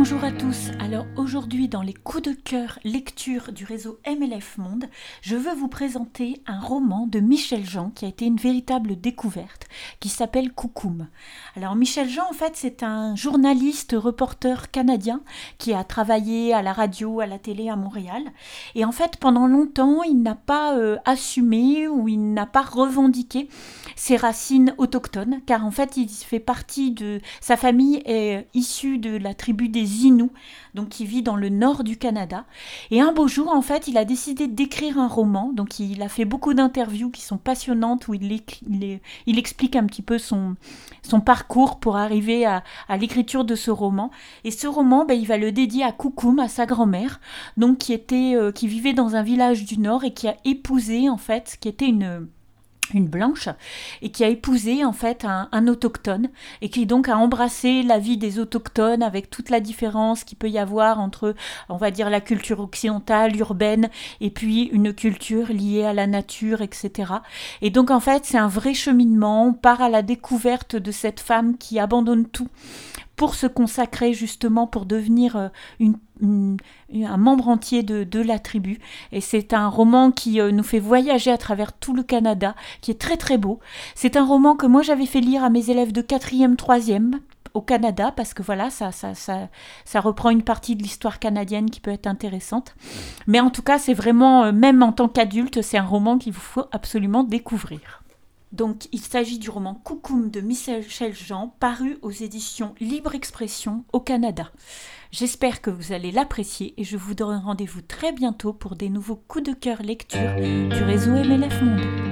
Bonjour à tous. Alors aujourd'hui dans les coups de cœur lecture du réseau MLF Monde, je veux vous présenter un roman de Michel Jean qui a été une véritable découverte, qui s'appelle Coucoum. Alors Michel Jean en fait c'est un journaliste reporter canadien qui a travaillé à la radio, à la télé à Montréal et en fait pendant longtemps il n'a pas euh, assumé ou il n'a pas revendiqué ses racines autochtones car en fait il fait partie de sa famille est issue de la tribu des Inuits, donc qui vit dans le nord du Canada. Et un beau jour, en fait, il a décidé d'écrire un roman. Donc il a fait beaucoup d'interviews qui sont passionnantes où il, explique un petit peu son, son parcours pour arriver à, l'écriture de ce roman. Et ce roman, ben, il va le dédier à Koukoum, à sa grand-mère, donc qui était, euh, qui vivait dans un village du nord et qui a épousé en fait, qui était une une blanche et qui a épousé en fait un, autochtone et qui donc a embrassé la vie des autochtones avec toute la différence qu'il peut y avoir entre on va dire la culture occidentale urbaine et puis une culture liée à la nature etc et donc en fait c'est un vrai cheminement. On part à la découverte de cette femme qui abandonne tout pour se consacrer justement pour devenir euh, un membre entier de, la tribu. Et c'est un roman qui euh, nous fait voyager à travers tout le Canada, qui est très très beau. C'est un roman que moi j'avais fait lire à mes élèves de 4e, 3e au Canada, parce que voilà, ça, ça, ça, ça reprend une partie de l'histoire canadienne qui peut être intéressante. Mais en tout cas, c'est vraiment, euh, même en tant qu'adulte, c'est un roman qu'il vous faut absolument découvrir. Donc, il s'agit du roman Coucoum de Michel Jean, paru aux éditions Libre Expression au Canada. J'espère que vous allez l'apprécier et je vous donne rendez-vous très bientôt pour des nouveaux coups de cœur lecture du réseau MLF Monde.